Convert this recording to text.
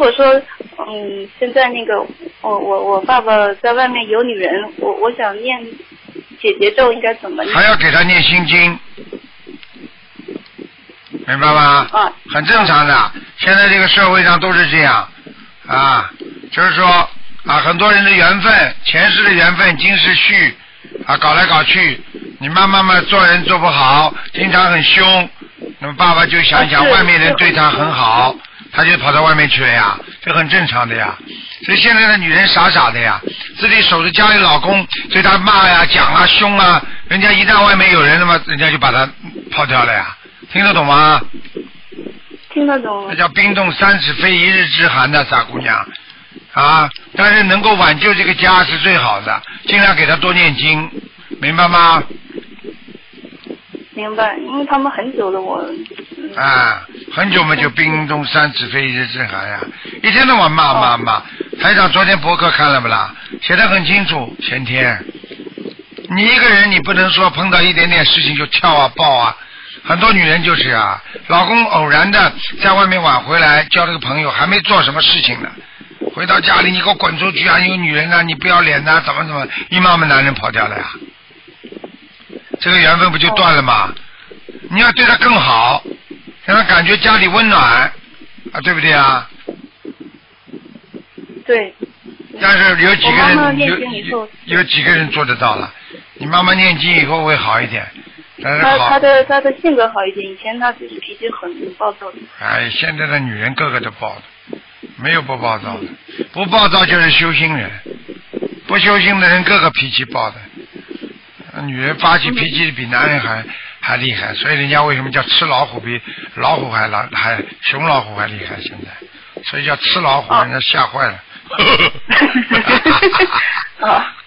果说，嗯，现在那个我我我爸爸在外面有女人，我我想念姐姐咒应该怎么念？还要给他念心经，明白吗？啊，很正常的。现在这个社会上都是这样啊，就是说啊，很多人的缘分，前世的缘分，今世续啊，搞来搞去，你慢慢慢做人做不好，经常很凶，那么爸爸就想想外面人对他很好，他就跑到外面去了呀，这很正常的呀。所以现在的女人傻傻的呀，自己守着家里老公对她骂呀、讲啊、凶啊，人家一旦外面有人了嘛，人家就把她抛掉了呀，听得懂吗？听得懂那叫冰冻三尺非一日之寒的傻姑娘啊！但是能够挽救这个家是最好的，尽量给她多念经，明白吗？明白？因为他们很久了，我嗯啊，很久嘛就冰冻三尺非一日之寒呀，一天到晚骂骂骂。台长昨天博客看了不啦？写的很清楚，前天。你一个人你不能说碰到一点点事情就跳啊抱啊，很多女人就是啊，老公偶然的在外面晚回来交了个朋友，还没做什么事情呢，回到家里你给我滚出去啊！有女人啊，你不要脸呐、怎么怎么，一慢慢男人跑掉了呀，这个缘分不就断了吗？你要对他更好，让他感觉家里温暖啊，对不对啊？对，但是有几个人有有有几个人做得到了？你妈妈念经以后会好一点，但是好他他的他的性格好一点，以前他就是脾气很暴躁的。哎，现在的女人个个都暴的，没有不暴躁的，不暴躁就是修心人，不修心的人个个脾气暴的。女人发起脾气比男人还还厉害，所以人家为什么叫吃老虎比老虎还老还熊老虎还厉害？现在，所以叫吃老虎，哦人家吓坏了。啊